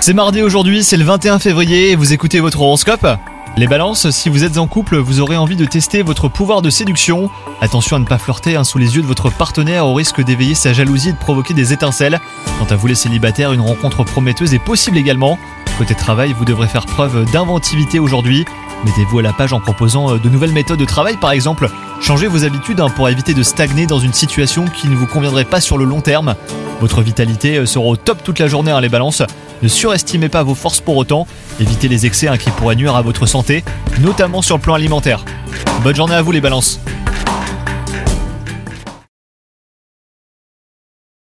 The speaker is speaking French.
C'est mardi aujourd'hui, c'est le 21 février et vous écoutez votre horoscope Les balances, si vous êtes en couple, vous aurez envie de tester votre pouvoir de séduction. Attention à ne pas flirter hein, sous les yeux de votre partenaire au risque d'éveiller sa jalousie et de provoquer des étincelles. Quant à vous les célibataires, une rencontre prometteuse est possible également. Côté travail, vous devrez faire preuve d'inventivité aujourd'hui. Mettez-vous à la page en proposant euh, de nouvelles méthodes de travail par exemple. Changez vos habitudes hein, pour éviter de stagner dans une situation qui ne vous conviendrait pas sur le long terme. Votre vitalité euh, sera au top toute la journée hein, les balances. Ne surestimez pas vos forces pour autant. Évitez les excès hein, qui pourraient nuire à votre santé, notamment sur le plan alimentaire. Bonne journée à vous les balances